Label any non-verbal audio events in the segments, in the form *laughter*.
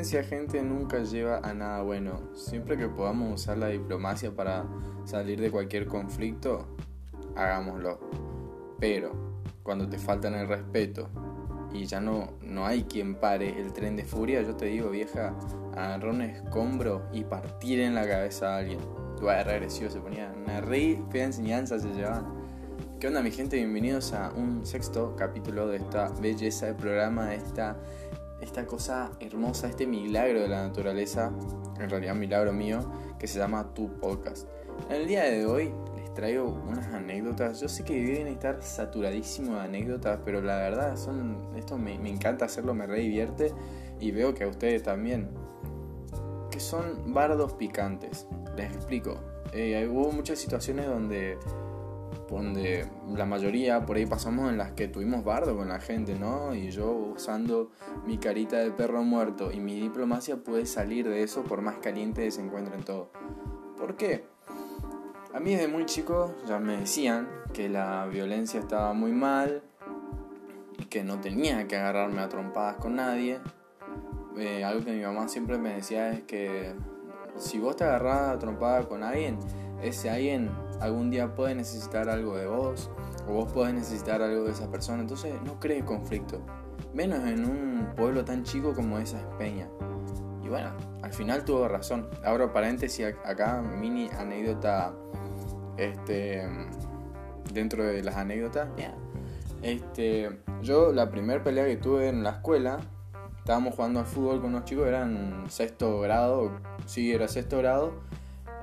violencia, gente, nunca lleva a nada bueno. Siempre que podamos usar la diplomacia para salir de cualquier conflicto, hagámoslo. Pero cuando te faltan el respeto y ya no, no hay quien pare el tren de furia, yo te digo, vieja, agarrar un escombro y partir en la cabeza a alguien. Era re agresivo, se ponía una re fea enseñanza, se llevaban. ¿Qué onda mi gente? Bienvenidos a un sexto capítulo de esta belleza de programa, esta, esta cosa hermosa, este milagro de la naturaleza, en realidad milagro mío, que se llama Tu Podcast. En el día de hoy les traigo unas anécdotas. Yo sé que deben estar saturadísimo de anécdotas, pero la verdad son esto me, encanta hacerlo, me re divierte y veo que a ustedes también. Que son bardos picantes. Les explico. Eh, hubo muchas situaciones donde, donde la mayoría por ahí pasamos en las que tuvimos bardo con la gente, ¿no? Y yo usando mi carita de perro muerto y mi diplomacia pude salir de eso por más caliente que se encuentren todo. ¿Por qué? A mí desde muy chico ya me decían que la violencia estaba muy mal y que no tenía que agarrarme a trompadas con nadie. Eh, algo que mi mamá siempre me decía es que si vos te agarrás a trompada con alguien, ese alguien algún día puede necesitar algo de vos o vos podés necesitar algo de esa persona. Entonces no crees conflicto, menos en un pueblo tan chico como esa es Peña. Y bueno, al final tuvo razón. Abro paréntesis acá, mini anécdota este, dentro de las anécdotas. Este, yo la primera pelea que tuve en la escuela estábamos jugando al fútbol con unos chicos, eran sexto grado, sí, era sexto grado.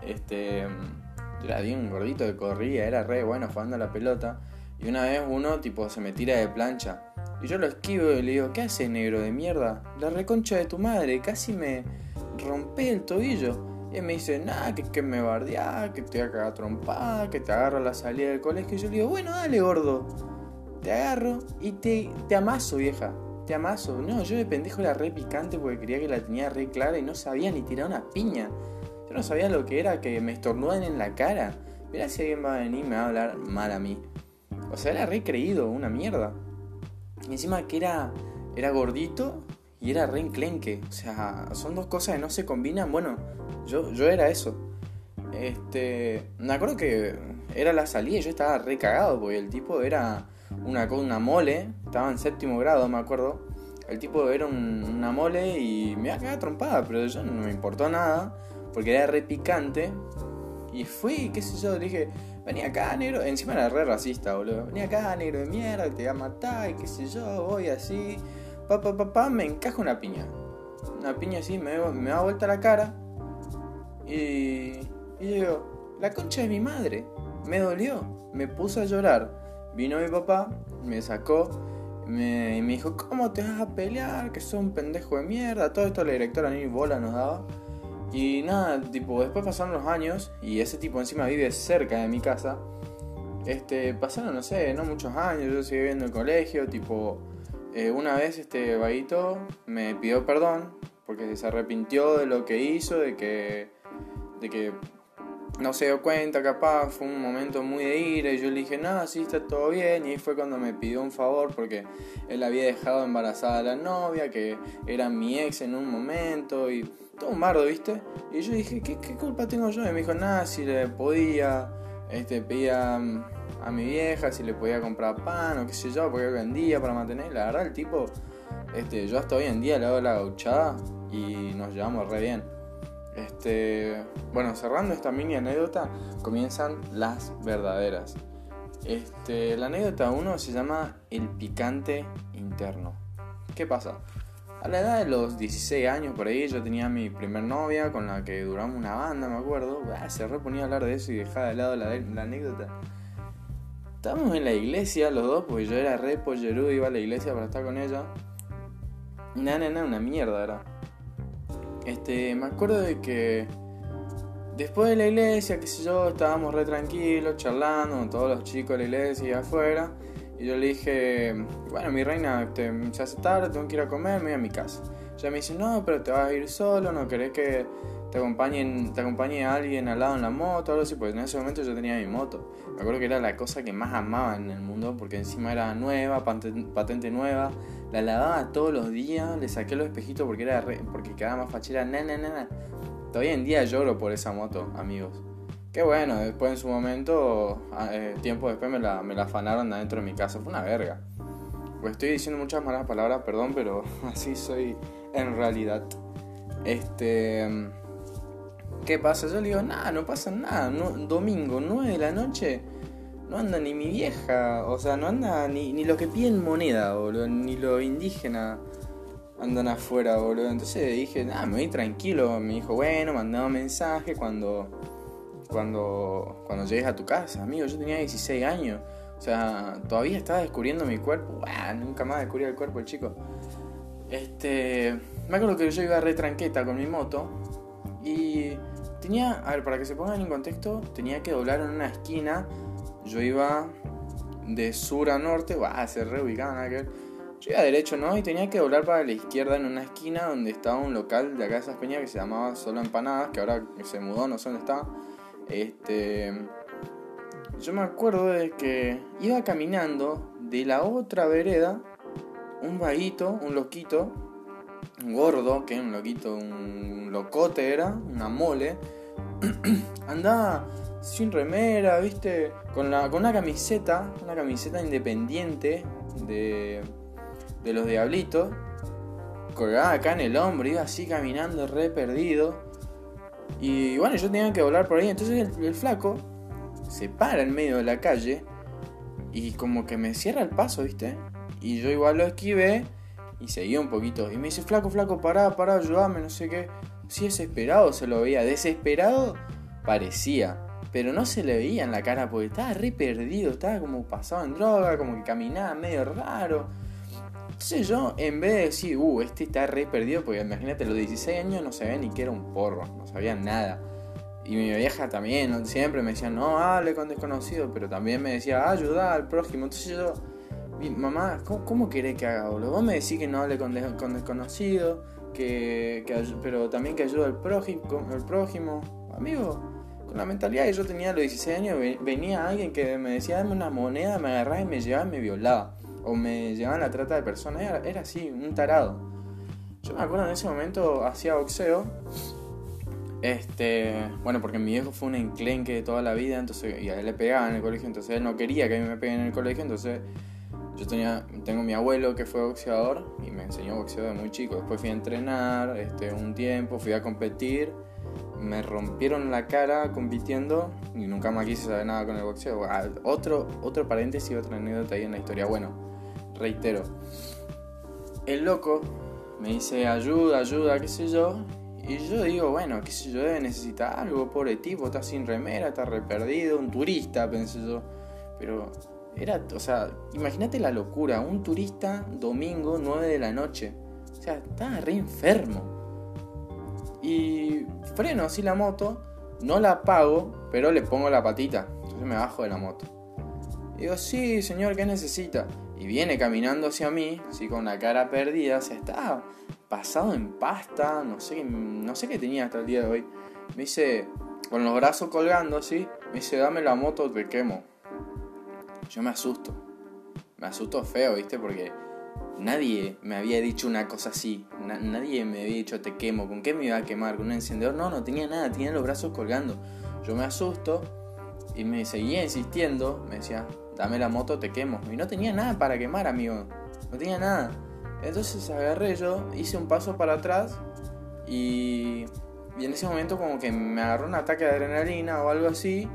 Este, era bien gordito que corría, era re bueno jugando a la pelota. Y una vez uno, tipo, se me tira de plancha. Y yo lo esquivo y le digo, ¿qué haces, negro de mierda? La reconcha de tu madre, casi me rompe el tobillo. Y él me dice, nada, que, que me bardea, que te haga trompada, que te agarro a la salida del colegio. Y yo le digo, bueno, dale, gordo. Te agarro y te, te amaso, vieja te amaso. No, yo de pendejo era re picante porque quería que la tenía re clara y no sabía ni tirar una piña. Yo no sabía lo que era que me estornudan en la cara. Mira si alguien va a venir y me va a hablar mal a mí. O sea, era re creído, una mierda. Y encima que era, era gordito y era re enclenque. O sea, son dos cosas que no se combinan. Bueno, yo, yo era eso. Este. Me acuerdo que era la salida y yo estaba re cagado porque el tipo era una, una mole, estaba en séptimo grado, me acuerdo. El tipo era una mole y me iba a quedar trompada, pero yo no me importó nada, porque era re picante. Y fui, qué sé yo, le dije, vení acá, negro. Encima era re racista, boludo. Vení acá, negro de mierda, te voy a matar, y qué sé yo, voy así. Pa, pa, me encaja una piña. Una piña así, me, me da vuelta la cara. Y, y digo, la concha de mi madre. Me dolió, me puse a llorar. Vino mi papá, me sacó me, me dijo, ¿cómo te vas a pelear? Que sos un pendejo de mierda. Todo esto la directora ni bola nos daba. Y nada, tipo, después pasaron los años y ese tipo encima vive cerca de mi casa. Este, pasaron, no sé, no muchos años, yo seguí viendo el colegio, tipo, eh, una vez este vaguito me pidió perdón porque se arrepintió de lo que hizo, de que, de que no se dio cuenta, capaz, fue un momento muy de ira y yo le dije, no, sí, está todo bien. Y fue cuando me pidió un favor porque él había dejado embarazada a la novia, que era mi ex en un momento y todo un bardo, ¿viste? Y yo dije, ¿qué, culpa tengo yo? Y me dijo, nada, si le podía, este, pedía a mi vieja si le podía comprar pan o qué sé yo, porque vendía para mantener. La verdad, el tipo, este, yo hasta hoy en día le hago la gauchada y nos llevamos re bien. Este, bueno, cerrando esta mini anécdota, comienzan las verdaderas. Este, la anécdota 1 se llama El picante interno. ¿Qué pasa? A la edad de los 16 años por ahí yo tenía mi primer novia con la que duramos una banda, me acuerdo. se reponía a hablar de eso y dejaba de lado la, anécdota. Estábamos en la iglesia los dos, porque yo era re pollerudo, iba a la iglesia para estar con ella. Nada, nada, una mierda era. Este, me acuerdo de que después de la iglesia, qué sé yo, estábamos re tranquilos, charlando con todos los chicos de la iglesia y afuera. Y yo le dije, bueno, mi reina, este, se hace tarde, tengo que ir a comer, me voy a mi casa. Ella me dice, no, pero te vas a ir solo, no querés que te acompañe, te acompañe alguien al lado en la moto, algo así, porque en ese momento yo tenía mi moto. Me acuerdo que era la cosa que más amaba en el mundo, porque encima era nueva, patente nueva, la lavaba todos los días, le saqué los espejitos porque era porque quedaba más fachera, na, na, na, Todavía en día lloro por esa moto, amigos. Qué bueno, después en su momento, ah, eh, tiempo después me la, me la afanaron adentro de mi casa, fue una verga. Pues estoy diciendo muchas malas palabras, perdón, pero *laughs* así soy en realidad. Este. ¿Qué pasa? Yo le digo, nada, no pasa nada. domingo, 9 de la noche, no anda ni mi vieja. O sea, no anda ni, ni los que piden moneda, boludo. Ni los indígenas andan afuera, boludo. Entonces dije, nada, me voy tranquilo. Me dijo, bueno, mandaba mensaje cuando, cuando, cuando llegues a tu casa. Amigo, yo tenía 16 años. O sea, todavía estaba descubriendo mi cuerpo. nunca más descubrí el cuerpo el chico. Este. Me acuerdo que yo iba re tranqueta con mi moto. Y tenía. A ver, para que se pongan en contexto, tenía que doblar en una esquina. Yo iba de sur a norte. Va, se reubicaba en aquel. Yo iba derecho, ¿no? Y tenía que doblar para la izquierda en una esquina donde estaba un local de acá de esas peñas que se llamaba Solo Empanadas, que ahora se mudó, no sé dónde está. Este yo me acuerdo de que iba caminando de la otra vereda un vaguito, un loquito, un gordo, que un loquito, un locote era, una mole, *clears throat* andaba sin remera, viste, con, la, con una camiseta, una camiseta independiente de, de los diablitos, colgada acá en el hombro, iba así caminando re perdido. Y bueno, yo tenía que volar por ahí, entonces el flaco se para en medio de la calle y como que me cierra el paso, ¿viste? Y yo igual lo esquivé y seguí un poquito. Y me dice, flaco, flaco, pará, pará, ayúdame, no sé qué. Si desesperado se lo veía, desesperado parecía. Pero no se le veía en la cara porque estaba re perdido, estaba como pasado en droga, como que caminaba medio raro. Entonces yo, en vez de decir, uh, este está re perdido, porque imagínate, los 16 años no sabía ni que era un porro, no sabía nada. Y mi vieja también, siempre me decía, no hable con desconocidos, pero también me decía, ayuda al prójimo. Entonces yo, mamá, ¿cómo, cómo querés que haga, boludo? Vos me decís que no hable con, con desconocidos, que, pero también que ayude al prójimo, al prójimo. Amigo, con la mentalidad que yo tenía a los 16 años, venía alguien que me decía, dame una moneda, me agarraba y me llevaba y me violaba. O me llevaba a la trata de personas. Era, así, un tarado. Yo me acuerdo en ese momento hacía boxeo este, bueno, porque mi viejo fue un enclenque de toda la vida, entonces, y a él le pegaba en el colegio, entonces él no quería que a mí me peguen en el colegio, entonces yo tenía, tengo mi abuelo que fue boxeador y me enseñó boxeo de muy chico. Después fui a entrenar este, un tiempo, fui a competir, me rompieron la cara compitiendo y nunca más quise saber nada con el boxeo. Ah, otro, otro paréntesis, otra anécdota ahí en la historia. Bueno, reitero, el loco me dice ayuda, ayuda, qué sé yo, y yo digo, bueno, qué sé yo, debe necesitar algo, pobre tipo, está sin remera, está re perdido, un turista, pensé yo. Pero era, o sea, imagínate la locura, un turista domingo 9 de la noche. O sea, estaba re enfermo. Y freno así la moto, no la apago, pero le pongo la patita. Entonces me bajo de la moto. digo, sí, señor, ¿qué necesita? Y viene caminando hacia mí, así con la cara perdida, o sea, está pasado en pasta, no sé, no sé qué tenía hasta el día de hoy. Me dice, con los brazos colgando así, me dice, dame la moto, te quemo. Yo me asusto. Me asusto feo, ¿viste? Porque nadie me había dicho una cosa así. nadie me había dicho, te quemo. ¿Con qué me iba a quemar? ¿Con un encendedor? No, no tenía nada, tenía los brazos colgando. Yo me asusto y me seguía insistiendo. Me decía, dame la moto, te quemo. Y no tenía nada para quemar, amigo. No tenía nada. Entonces agarré yo, hice un paso para atrás y, y en ese momento como que me agarró un ataque de adrenalina o algo así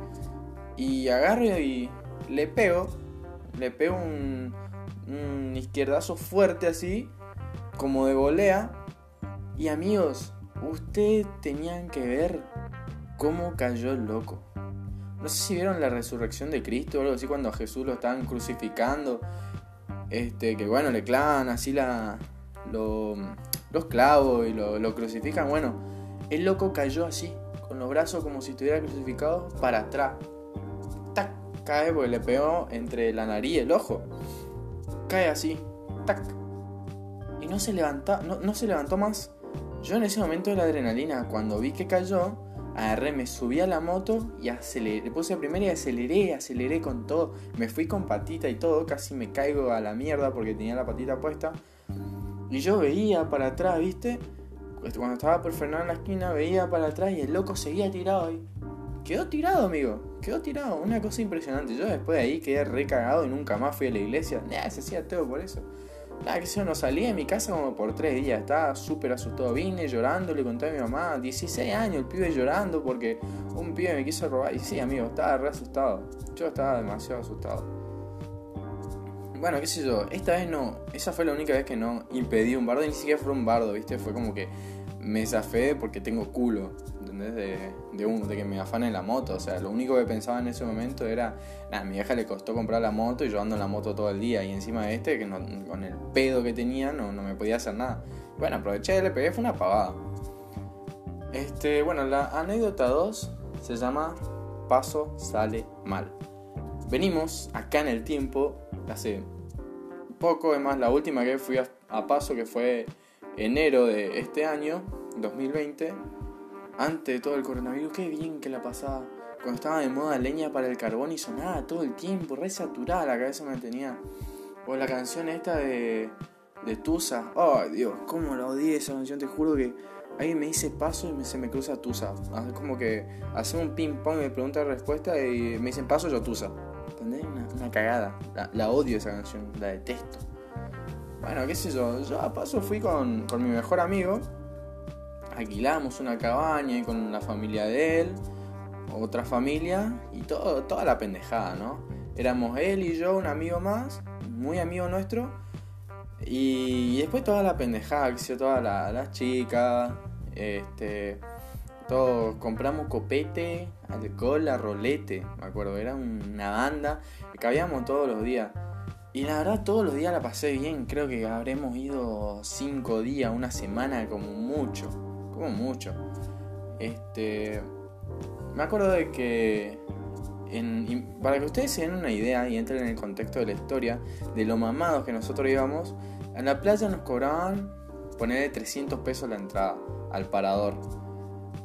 y agarro y le pego, le pego un, izquierdazo fuerte así, como de volea y amigos, ustedes tenían que ver cómo cayó el loco. No sé si vieron la resurrección de Cristo o algo así cuando a Jesús lo estaban crucificando este, que bueno, le clavan así la, los clavos y lo, crucifican. Bueno, el loco cayó así, con los brazos como si estuviera crucificado para atrás. Cae porque le pegó entre la nariz y el ojo. Cae así, tac. Y no se levanta, no, se levantó más. Yo en ese momento de la adrenalina, cuando vi que cayó, agarré, me subí a la moto y aceleré. Le puse a primera y aceleré, aceleré con todo. Me fui con patita y todo, casi me caigo a la mierda porque tenía la patita puesta. Y yo veía para atrás, ¿viste? Cuando estaba por frenar en la esquina, veía para atrás y el loco seguía tirado ahí. Quedó tirado, amigo. Quedó tirado. Una cosa impresionante. Yo después de ahí quedé recagado y nunca más fui a la iglesia. Nada, se hacía todo por eso. Nada, que yo no salí de mi casa como por tres días. Estaba súper asustado. Vine llorando, le conté a mi mamá. 16 años, el pibe llorando porque un pibe me quiso robar. Y sí, amigo, estaba re asustado. Yo estaba demasiado asustado. Bueno, qué sé yo. Esta vez no. Esa fue la única vez que no impedí un bardo. Ni siquiera fue un bardo, ¿viste? Fue como que me zafé porque tengo culo. ¿Entendés? De, de, un, de que me afanen la moto. O sea, lo único que pensaba en ese momento era, nada, mi vieja le costó comprar la moto y yo ando en la moto todo el día. Y encima de este, que con el pedo que tenía, no, no me podía hacer nada. Bueno, aproveché, pegué, fue una pavada. Este, bueno, la anécdota 2 se llama Paso sale mal. Venimos acá en el tiempo, hace poco, además la última que fui a Paso, que fue enero de este año, 2020 antes de todo el coronavirus, qué bien que la pasaba. Cuando estaba de moda leña para el carbón y sonaba todo el tiempo, re saturada la cabeza me tenía. O la canción esta de, de Tusa. Ay Dios, cómo la odié esa canción, te juro que alguien me dice paso y se me cruza Tusa. Es como que hace un ping pong y me pregunta respuesta y me dicen paso yo Tusa. ¿Entendés? Una, cagada. La, la, odio esa canción, la detesto. Bueno, qué sé yo, yo a paso fui con, con mi mejor amigo alquilamos una cabaña con la familia de él, otra familia y todo, toda la pendejada, ¿no? Éramos él y yo, un amigo más, muy amigo nuestro, y, después toda la pendejada, todas las chicas, este, todos compramos copete, alcohol, a rolete, me acuerdo, era una banda cabíamos todos los días. Y la verdad todos los días la pasé bien, creo que habremos ido cinco días, una semana como mucho mucho. Este, me acuerdo de que, para que ustedes se den una idea y entren en el contexto de la historia, de lo mamados que nosotros íbamos, en la playa nos cobraban ponerle 300 pesos la entrada al parador.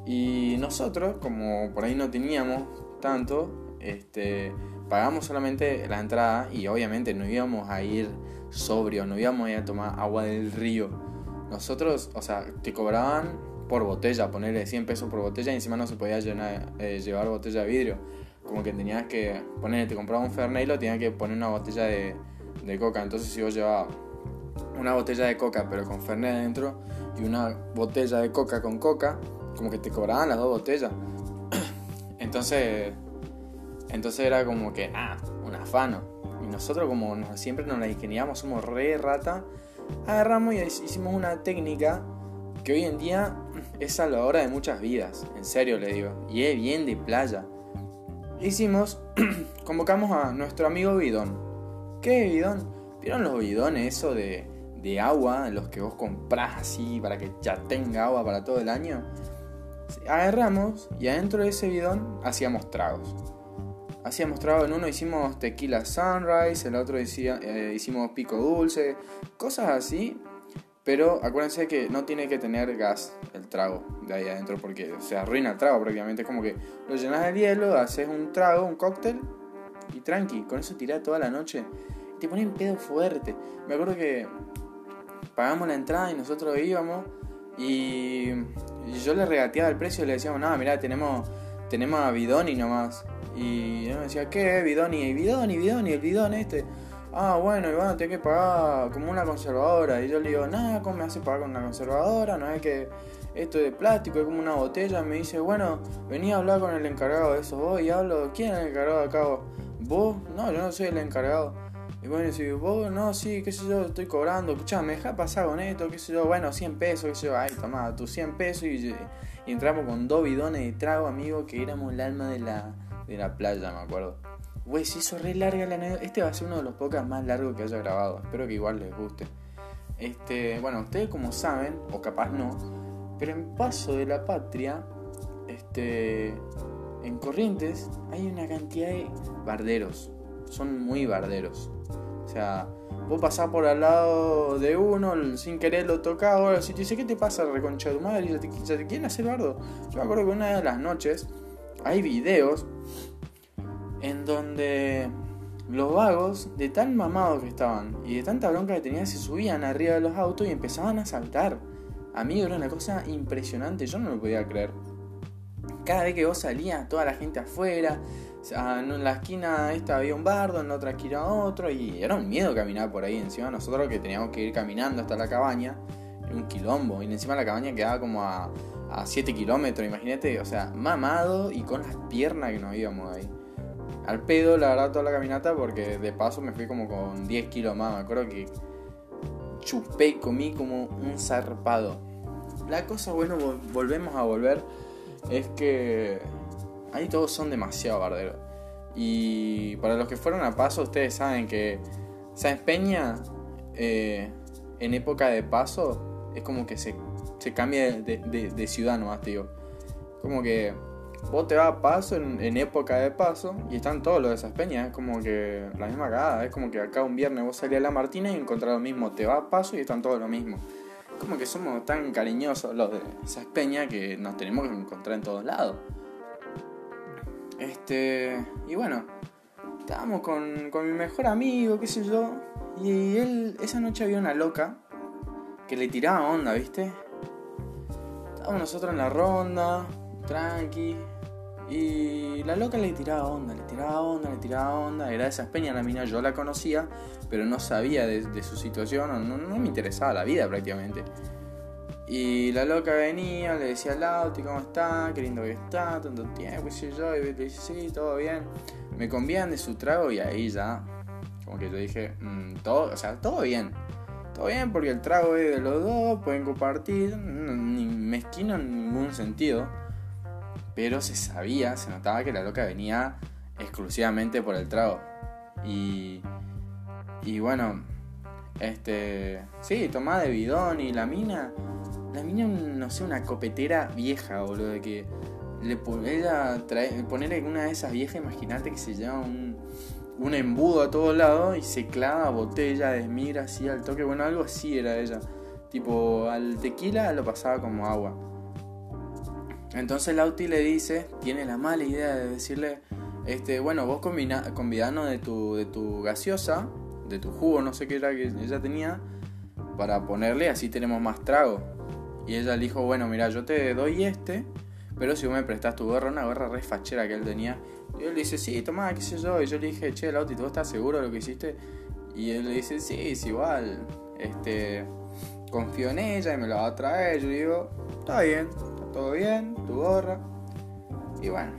Y nosotros, como por ahí no teníamos tanto, este, pagamos solamente la entrada y obviamente no íbamos a ir sobrio, no íbamos a ir a tomar agua del río. Nosotros, o sea, te cobraban por botella, ponerle 100 pesos por botella y encima no se podía llenar, eh, llevar botella de vidrio. Como que tenías que poner, te compraba un Fernet y lo tenías que poner una botella de, de coca. Entonces si vos llevabas una botella de coca pero con Fernet dentro y una botella de coca con coca, como que te cobraban las dos botellas. *coughs* entonces, entonces era como que, ah, un afano. Y nosotros como siempre nos la ingeniamos, somos re rata, agarramos y hicimos una técnica que hoy en día es salvadora de muchas vidas, en serio le digo, y es bien de playa. Hicimos, *clears throat* convocamos a nuestro amigo Bidón. ¿Qué bidón? ¿Vieron los bidones eso de, de agua, los que vos comprás así para que ya tenga agua para todo el año? Agarramos y adentro de ese bidón hacíamos tragos. Hacíamos tragos en uno, hicimos tequila sunrise, el otro decía, eh, hicimos pico dulce, cosas así pero acuérdense que no tiene que tener gas el trago de ahí adentro porque se arruina el trago prácticamente. Es como que lo llenas de hielo, haces un trago, un cóctel y tranqui. Con eso tirás toda la noche. Y te ponen pedo fuerte. Me acuerdo que pagamos la entrada y nosotros íbamos y, yo le regateaba el precio y le decíamos, no, mirá, tenemos, tenemos a Bidoni nomás. Y yo me decía, ¿qué? Bidoni, y Bidoni, Bidoni, el bidón este ah, bueno, bueno, tenés que pagar como una conservadora. Y yo le digo, nada, ¿cómo me hace pagar con una conservadora? No es que esto es de plástico, es como una botella. Me dice, bueno, venía a hablar con el encargado de eso. Vos y hablo, ¿quién es el encargado de acá? ¿Vos? No, yo no soy el encargado. Y bueno, si vos, no, sí, qué sé yo, estoy cobrando. Escuchá, me deja pasar con esto, qué sé yo, bueno, 100 pesos, qué sé yo, ay, toma, tus 100 pesos. Y, y entramos con dos bidones de trago, amigo, que éramos el alma de la, de la playa, me acuerdo. Güey, se hizo re larga la anécdota. Este va a ser uno de los podcasts más largos que haya grabado. Espero que igual les guste. Este, bueno, ustedes como saben, o capaz no, pero en Paso de la Patria, este, en Corrientes hay una cantidad de barderos. Son muy barderos. O sea, vos pasás por al lado de uno, sin querer lo tocás, o si te dice, ¿qué te pasa, reconcha de tu madre? Y ya te, ya te quieren hacer bardo. Yo me acuerdo que una de las noches hay videos en donde los vagos, de tan mamados que estaban y de tanta bronca que tenían, se subían arriba de los autos y empezaban a saltar. Amigo, era una cosa impresionante, yo no lo podía creer. Cada vez que vos salías, toda la gente afuera, en la esquina esta había un bardo, en la otra esquina otro, y era un miedo caminar por ahí. Encima nosotros que teníamos que ir caminando hasta la cabaña, era un quilombo, y encima la cabaña quedaba como a, a 7 kilómetros, imagínate, o sea, mamado y con las piernas que nos íbamos ahí al pedo, la verdad, toda la caminata, porque de paso me fui como con 10 kilos más. Me acuerdo que chupé, comí como un zarpado. La cosa, bueno, volvemos a volver, es que ahí todos son demasiado barderos. Y para los que fueron a paso, ustedes saben que Sáenz Peña, eh, en época de paso, es como que se, se cambia de, de, de ciudad nomás, tío. Como que vos te vas a paso en, época de paso y están todos los de esas peñas. Es como que la misma cagada. Es como que acá un viernes vos salís a la Martina y encontrás lo mismo. Te vas a paso y están todos lo mismo. Como que somos tan cariñosos los de esas peñas que nos tenemos que encontrar en todos lados. Este. Y bueno, estábamos con, con mi mejor amigo, qué sé yo. Y él, esa noche había una loca que le tiraba onda, ¿viste? Estábamos nosotros en la ronda, tranqui. Y la loca le tiraba onda, le tiraba onda, le tiraba onda. Era de esas peñas, la mina yo la conocía, pero no sabía de, su situación, no, me interesaba la vida prácticamente. Y la loca venía, le decía al Lauti, ¿cómo está? Qué lindo que está, tanto tiempo, qué sé yo. Y le dice, sí, todo bien. Me convían de su trago y ahí ya, como que yo dije, mm, todo, o sea, todo bien. Todo bien porque el trago es de los dos, pueden compartir, ni mezquino en ningún sentido pero se sabía, se notaba que la loca venía exclusivamente por el trago. Y, y bueno, este, sí, tomaba de bidón y la mina, la mina, no sé, una copetera vieja, boludo, de que le, ella trae, ponerle una de esas viejas, imagínate que se lleva un, un embudo a todos lados y se clava botella, desmira así al toque, bueno, algo así era ella. Tipo, al tequila lo pasaba como agua. Entonces Lauti le dice, tiene la mala idea de decirle, este, bueno, vos convidanos de tu, de tu gaseosa, de tu jugo, no sé qué era que ella tenía, para ponerle, así tenemos más trago. Y ella le dijo, bueno, mira, yo te doy este, pero si vos me prestás tu gorra, una gorra re fachera que él tenía. Y él le dice, sí, toma, qué sé yo. Y yo le dije, che, Lauti, ¿tú estás seguro de lo que hiciste? Y él le dice, sí, es igual. Este, confío en ella y me la va a traer. Yo digo, está bien, todo bien, tu gorra. Y bueno,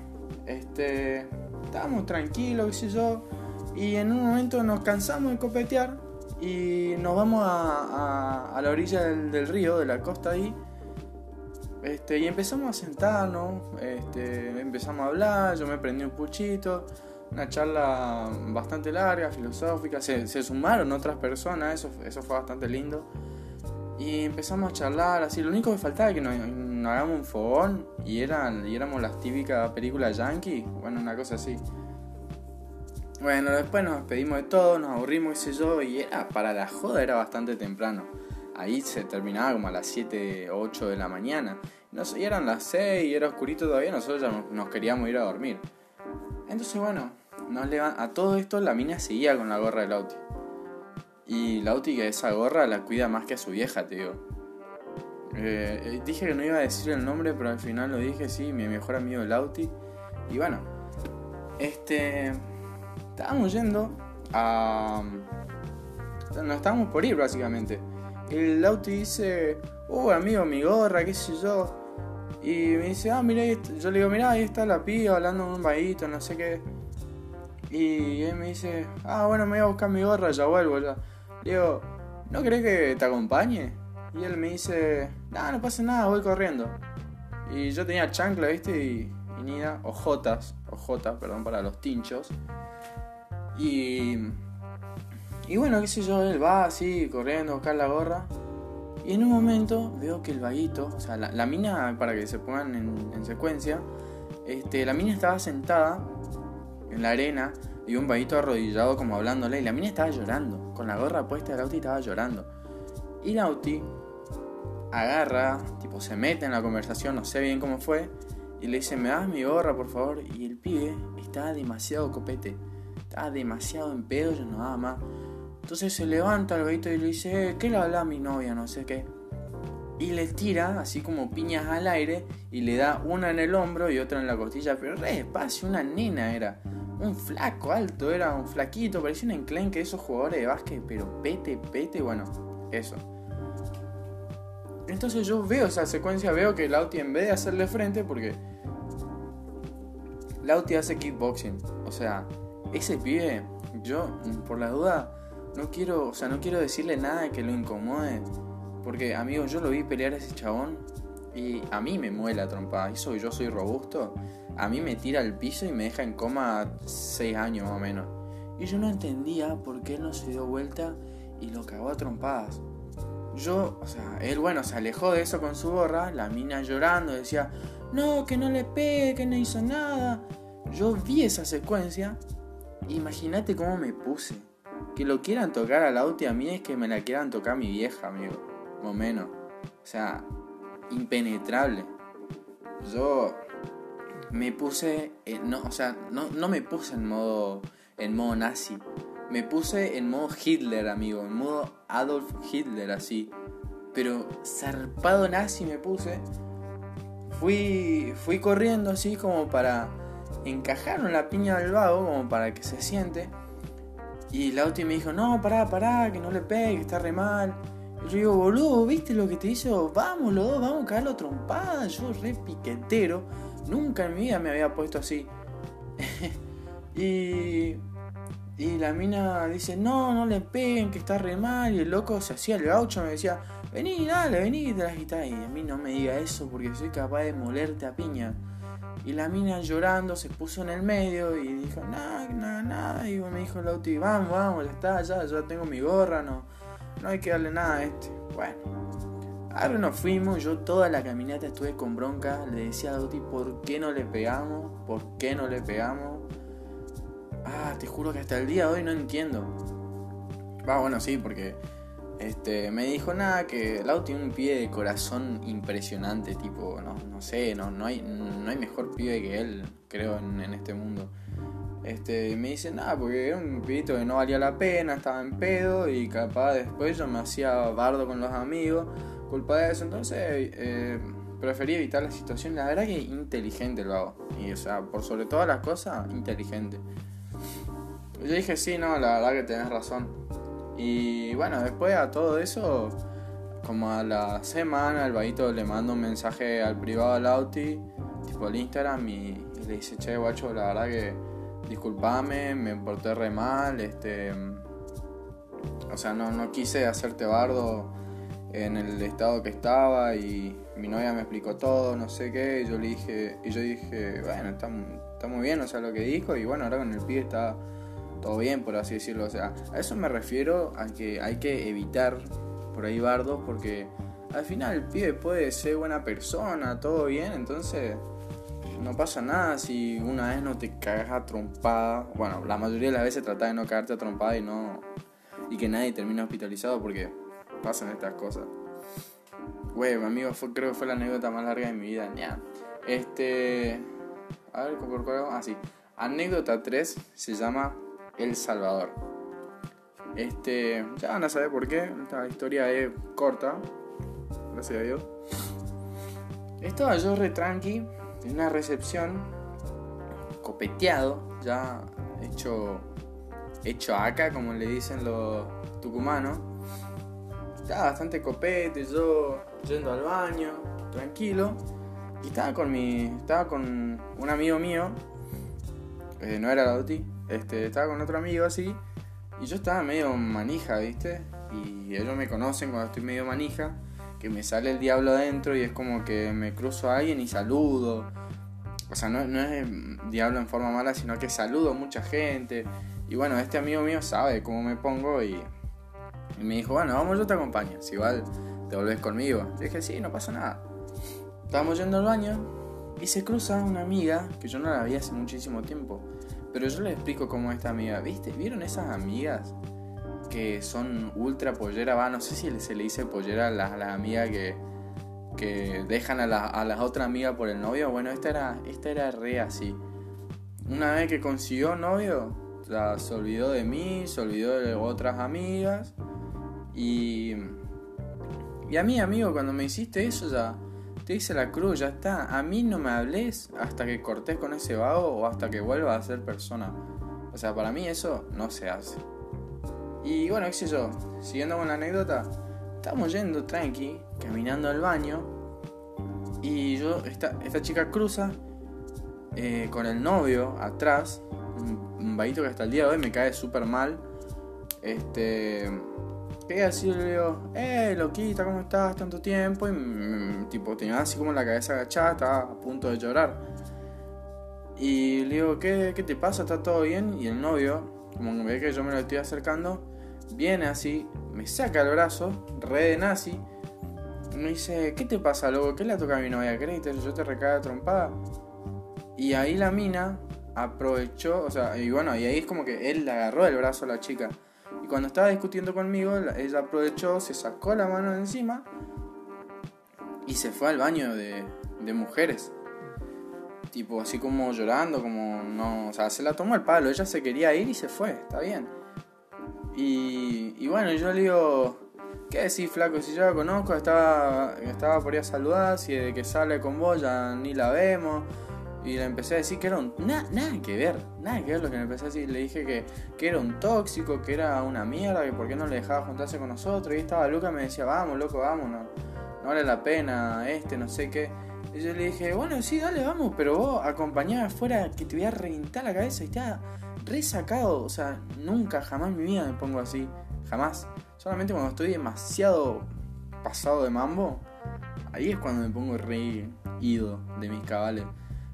este, estábamos tranquilos, qué sé yo. Y en un momento nos cansamos de copetear y nos vamos a, la orilla del, río, de la costa ahí. Este, y empezamos a sentarnos, este, empezamos a hablar, yo me prendí un puchito, una charla bastante larga, filosófica, se, se sumaron otras personas, eso, eso fue bastante lindo. Y empezamos a charlar así, lo único que faltaba es que nos, hagamos un fogón y, eran, y éramos las típicas películas yankee, bueno, una cosa así. Bueno, después nos despedimos de todo, nos aburrimos, qué sé yo, y era para la joda era bastante temprano. Ahí se terminaba como a las 7 o 8 de la mañana. No sé, y eran las 6 y era oscurito todavía, nosotros ya nos queríamos ir a dormir. Entonces, bueno, nos a todo esto la mina seguía con la gorra del auto. Y Lauti que esa gorra la cuida más que a su vieja, tío. Eh, eh, dije que no iba a decir el nombre, pero al final lo dije, sí, mi mejor amigo Lauti. Y bueno, este. Estábamos yendo a. Nos estábamos por ir, básicamente. El Lauti dice, oh, amigo, mi gorra, qué sé yo. Y me dice, ah, mira, yo le digo, mira, ahí está la piba hablando en un vaguito, no sé qué. Y él me dice, ah, bueno, me voy a buscar mi gorra, ya vuelvo ya. Digo, ¿no crees que te acompañe? Y él me dice, no, no pasa nada, voy corriendo. Y yo tenía chancla, ¿viste? Y, y Nina, ojotas, ojotas, perdón, para los tinchos. Y, y bueno, qué sé yo, él va así, corriendo buscar la gorra. Y en un momento veo que el vaguito, o sea, la, mina, para que se pongan en, en, secuencia, este, la mina estaba sentada en la arena y un vaguito arrodillado como hablándole y la mina estaba llorando, con la gorra puesta de Lauti estaba llorando. Y Lauti agarra, tipo se mete en la conversación, no sé bien cómo fue, y le dice, me das mi gorra por favor, y el pibe estaba demasiado copete, estaba demasiado en pedo, ya no daba más. Entonces se levanta el vaguito y le dice, eh, ¿qué le habla a mi novia? No sé qué. Y le tira así como piñas al aire y le da una en el hombro y otra en la costilla, pero re despacio, una nena era. Un flaco alto, era un flaquito, parecía un enclenque de esos jugadores de básquet, pero pete, pete, bueno, eso. Entonces yo veo esa secuencia, veo que Lauti en vez de hacerle frente, porque Lauti hace kickboxing, o sea, ese pibe, yo por la duda no quiero, o sea, no quiero decirle nada que lo incomode, porque, amigo, yo lo vi pelear a ese chabón y a mí me mueve la trompada. Eso yo soy robusto. A mí me tira al piso y me deja en coma 6 años más o menos. Y yo no entendía por qué él no se dio vuelta y lo cagó a trompadas. Yo, o sea, él, bueno, se alejó de eso con su gorra, la mina llorando, decía, no, que no le pegue, que no hizo nada. Yo vi esa secuencia, imagínate cómo me puse. Que lo quieran tocar al auto a mí es que me la quieran tocar mi vieja, amigo o menos. O sea, impenetrable. Yo me puse, no, o sea, no, no, me puse en modo, en modo nazi. Me puse en modo Hitler, amigo, en modo Adolf Hitler, así. Pero zarpado nazi me puse. Fui, fui corriendo así como para encajar en la piña del vago, como para que se siente. Y Lauti me dijo, no, pará, pará, que no le pegue, que está re mal. Yo digo, boludo, ¿viste lo que te hizo? Vamos los dos, vamos a caerlo trompada. Yo re piquetero. Nunca en mi vida me había puesto así. *laughs* y, y la mina dice, no, no le peguen, que está re mal. Y el loco se hacía el gaucho, me decía, vení, dale, vení, te la quitas. Y a mí no me diga eso porque soy capaz de molerte a piña. Y la mina llorando se puso en el medio y dijo, nada, nada, nada. Y me dijo Lauti, vamos, vamos, ya está, ya, ya tengo mi gorra, no no hay que darle nada a este. Bueno, ahora nos fuimos, yo toda la caminata estuve con bronca, le decía a Doti, ¿por qué no le pegamos? ¿Por qué no le pegamos? Ah, te juro que hasta el día de hoy no entiendo. Va, bueno, sí, porque este, me dijo nada que Lau tiene un pie de corazón impresionante, tipo, no, no sé, no, no, hay, no hay mejor pibe que él, creo, en este mundo. Este, me dice nada, porque era un pibito que no valía la pena, estaba en pedo y capaz después yo me hacía bardo con los amigos, culpa de eso, entonces eh, preferí evitar la situación, la verdad que inteligente lo hago, y o sea, por sobre todas las cosas, inteligente. Yo dije, sí, no, la verdad que tenés razón. Y bueno, después a todo eso, como a la semana, el vaguito le manda un mensaje al privado al Auti, tipo al Instagram, y, y le dice, che, guacho, la verdad que disculpame, me porté re mal, este, o sea, no, no quise hacerte bardo en el estado que estaba y mi novia me explicó todo, no sé qué, y yo le dije, y yo dije, bueno, está, está muy bien, o sea, lo que dijo, y bueno, ahora con el pie está todo bien, por así decirlo, o sea, a eso me refiero a que hay que evitar por ahí bardos porque al final el pibe puede ser buena persona, todo bien, entonces no pasa nada si una vez no te cagas a trompada. Bueno, la mayoría de las veces trata de no cagarte a trompada y no. y que nadie termine hospitalizado porque pasan estas cosas. Güey, amigo, creo que fue la anécdota más larga de mi vida. Este. A ver, ¿por qué? Ah, sí. Anécdota 3 se llama El Salvador. Este. Ya van a saber por qué. Esta historia es corta. Gracias a Dios. Estaba yo re tranqui en una recepción, copeteado, ya hecho, hecho acá, como le dicen los tucumanos. Estaba bastante copete, yo yendo al baño, tranquilo. Y estaba con mi. Estaba con un amigo mío. Eh, no era Lauti. Este, estaba con otro amigo así. Y yo estaba medio manija, ¿viste? Y ellos me conocen cuando estoy medio manija que me sale el diablo adentro y es como que me cruzo a alguien y saludo. O sea, no, es diablo en forma mala, sino que saludo a mucha gente. Y bueno, este amigo mío sabe cómo me pongo y, me dijo, bueno, vamos, yo te acompaño. Si igual te volvés conmigo. Yo dije, sí, no pasa nada. Estábamos yendo al baño y se cruza una amiga que yo no la vi hace muchísimo tiempo. Pero yo les explico cómo esta amiga, ¿viste? ¿Vieron esas amigas que son ultra pollera? Va, no sé si se le dice pollera a las, amigas que, que dejan a, a las otras amigas por el novio. Bueno, esta era, esta era re así. Una vez que consiguió novio, se olvidó de mí, se olvidó de otras amigas. Y, y a mí, amigo, cuando me hiciste eso ya te hice la cruz, ya está. A mí no me hables hasta que cortes con ese vago o hasta que vuelva a ser persona. O sea, para mí eso no se hace. Y bueno, qué sé yo, siguiendo con la anécdota, estamos yendo tranqui, caminando al baño. Y yo, esta, esta chica cruza eh, con el novio atrás, un, vaguito que hasta el día de hoy me cae súper mal. Este. Quería decirle, le digo, eh, loquita, ¿cómo estás? Tanto tiempo. Y mm, tipo, tenía así como la cabeza agachada, estaba a punto de llorar. Y le digo, ¿qué, qué te pasa? ¿Está todo bien? Y el novio, como ve que yo me lo estoy acercando, viene así, me saca el brazo, re de nazi. Me dice, ¿qué te pasa, loco? ¿Qué le toca a mi novia? ¿Querés que yo te recae trompada? Y ahí la mina aprovechó, o sea, y bueno, y ahí es como que él le agarró el brazo a la chica. Y cuando estaba discutiendo conmigo, ella aprovechó, se sacó la mano de encima y se fue al baño de, de mujeres. Tipo, así como llorando, como no. O sea, se la tomó el palo. Ella se quería ir y se fue, está bien. Y, y bueno, yo le digo, ¿qué decís, flaco? Si yo la conozco, estaba, estaba por ir a saludar, si de que sale con vos ya ni la vemos. Y le empecé a decir que era un. nada que ver, nada que ver lo que me empecé a decir. Le dije que, que era un tóxico, que era una mierda, que por qué no le dejaba juntarse con nosotros. Y estaba Luca me decía, vamos, loco, vamos, no, no vale la pena, este, no sé qué. Y yo le dije, bueno, sí, dale, vamos, pero vos afuera que te voy a reventar la cabeza. Y está resacado, o sea, nunca, jamás en mi vida me pongo así, jamás. Solamente cuando estoy demasiado pasado de mambo, ahí es cuando me pongo re ido de mis cabales.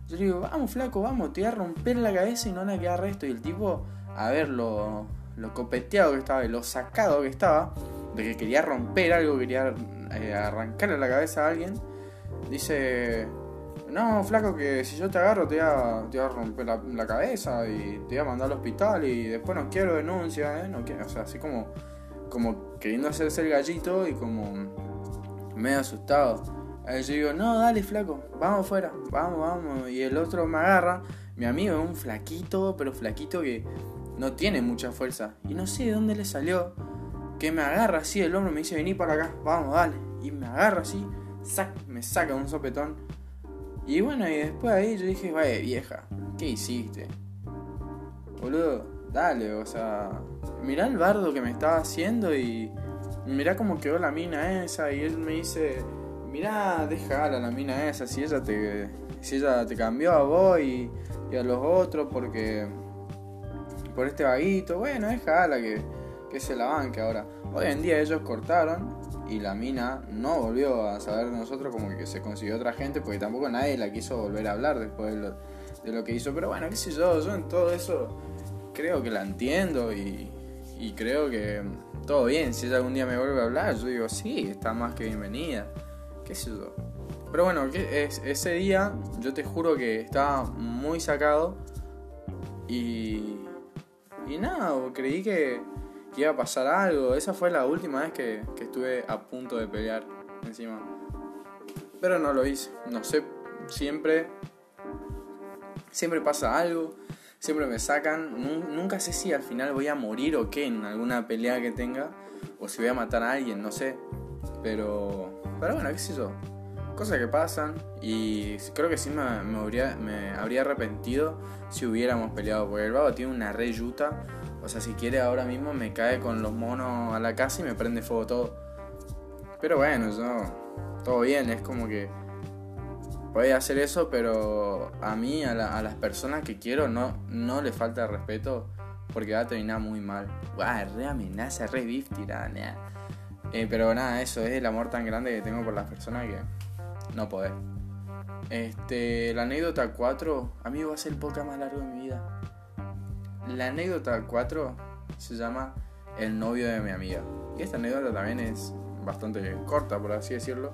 Yo le digo, vamos flaco, vamos, te voy a romper la cabeza y no van a quedar resto. Y el tipo, a ver lo, lo copeteado que estaba y lo sacado que estaba, de que quería romper algo, quería eh, arrancarle la cabeza a alguien, dice, no, flaco, que si yo te agarro te voy a, te a romper la, cabeza y te voy a mandar al hospital y después no quiero denuncia, ¿eh? No quiero, o sea, así como, como queriendo hacerse el gallito y como medio asustado. Ahí yo digo, no, dale, flaco, vamos afuera, vamos, vamos. Y el otro me agarra. Mi amigo es un flaquito, pero flaquito que no tiene mucha fuerza. Y no sé de dónde le salió. Que me agarra así el hombro, me dice, vení para acá, vamos, dale. Y me agarra así, me saca un sopetón. Y bueno, y después ahí yo dije, vaya vieja, ¿qué hiciste? Boludo, dale, o sea, mirá el bardo que me estaba haciendo y mirá cómo quedó la mina esa. Y él me dice, mirá, déjala la mina esa, si ella te, si ella te cambió a vos y, a los otros porque por este vaguito, bueno, déjala que, que se la banque ahora. Hoy en día ellos cortaron y la mina no volvió a saber de nosotros como que se consiguió otra gente porque tampoco nadie la quiso volver a hablar después de lo, que hizo. Pero bueno, qué sé yo, yo en todo eso creo que la entiendo y, y creo que todo bien. Si ella algún día me vuelve a hablar, yo digo, sí, está más que bienvenida qué sé yo. Pero bueno, ese día yo te juro que estaba muy sacado y, y nada, creí que, iba a pasar algo. Esa fue la última vez que, estuve a punto de pelear encima. Pero no lo hice. No sé, siempre, siempre pasa algo. Siempre me sacan. Nunca sé si al final voy a morir o qué en alguna pelea que tenga. O si voy a matar a alguien, no sé. Pero pero bueno, qué sé yo. Cosas que pasan y creo que sí me, habría, me habría arrepentido si hubiéramos peleado. Porque el vago tiene una re yuta. O sea, si quiere ahora mismo me cae con los monos a la casa y me prende fuego todo. Pero bueno, yo... Todo bien, es como que... Puede hacer eso, pero a mí, a, las personas que quiero, no, no le falta respeto porque va a terminar muy mal. Guau, re amenaza, re tirana. Eh, pero nada, eso es el amor tan grande que tengo por las personas que no podés. Este, la anécdota 4, amigo, va a ser el podcast más largo de mi vida. La anécdota 4 se llama El novio de mi amiga. Y esta anécdota también es bastante corta, por así decirlo.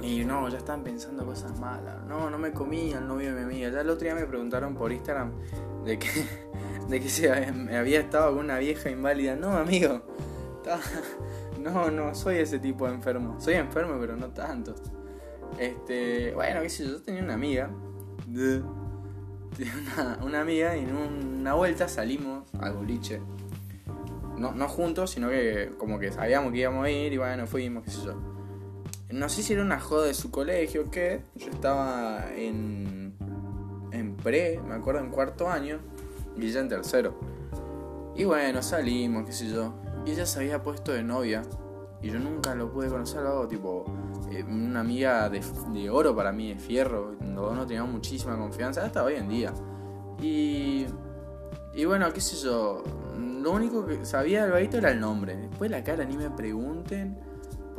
Y no, ya estaban pensando cosas malas. No, no me comía el novio de mi amiga. Ya el otro día me preguntaron por Instagram de que, *laughs* de que se había estado con una vieja inválida. No, amigo. no, no, soy ese tipo de enfermo. Soy enfermo, pero no tanto. Este, bueno, qué sé yo, yo tenía una amiga. Una amiga y en una vuelta salimos al boliche. No, no juntos, sino que como que sabíamos que íbamos a ir y bueno, fuimos, qué sé yo. No sé si era una joda de su colegio o qué. Yo estaba en, en pre, me acuerdo, en cuarto año. Y ella en tercero. Y bueno, salimos, qué sé yo. Y ella se había puesto de novia. Y yo nunca lo pude conocer, algo tipo eh, una amiga de, de, oro para mí, de fierro. No, teníamos muchísima confianza, hasta hoy en día. Y, y bueno, qué sé yo. Lo único que sabía del vaguito era el nombre. Después la cara, ni me pregunten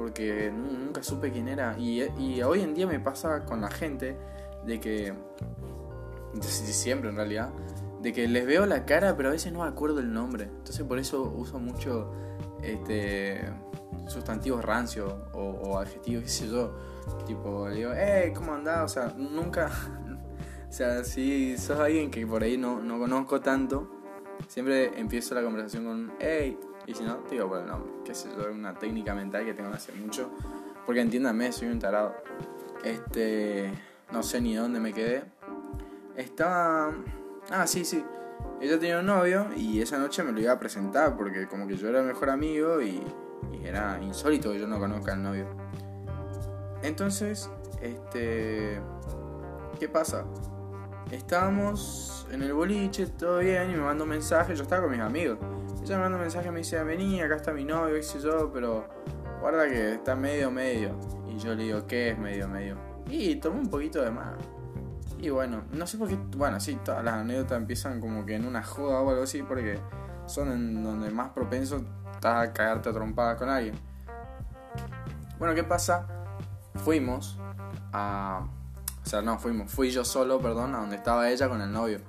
porque nunca supe quién era. Y, hoy en día me pasa con la gente de que, siempre en realidad, de que les veo la cara, pero a veces no me acuerdo el nombre. Entonces por eso uso mucho este sustantivos rancios o, adjetivos, qué sé yo. Tipo, le digo, hey, ¿cómo andás? O sea, nunca. *laughs* o sea, si sos alguien que por ahí no, no conozco tanto, siempre empiezo la conversación con, hey, y si no, te digo por el nombre. Que es una técnica mental que tengo hace mucho. Porque entiéndame, soy un tarado. Este. No sé ni dónde me quedé. Estaba. Ah, sí, sí. Ella tenía un novio y esa noche me lo iba a presentar porque como que yo era el mejor amigo y, y era insólito que yo no conozca al novio. Entonces, este... ¿Qué pasa? Estábamos en el boliche, todo bien, y me mandó un mensaje, yo estaba con mis amigos. Ella me manda un mensaje, me dice, vení, acá está mi novio, qué sé yo, pero guarda que está medio medio. Y yo le digo, ¿qué es medio medio? Y tomé un poquito de más. Y bueno, no sé por qué, bueno, sí, todas las anécdotas empiezan como que en una joda o algo así, porque son en donde más propenso estás a cagarte a trompadas con alguien. Bueno, ¿qué pasa? Fuimos a... O sea, no, fuimos, fui yo solo, perdón, a donde estaba ella con el novio.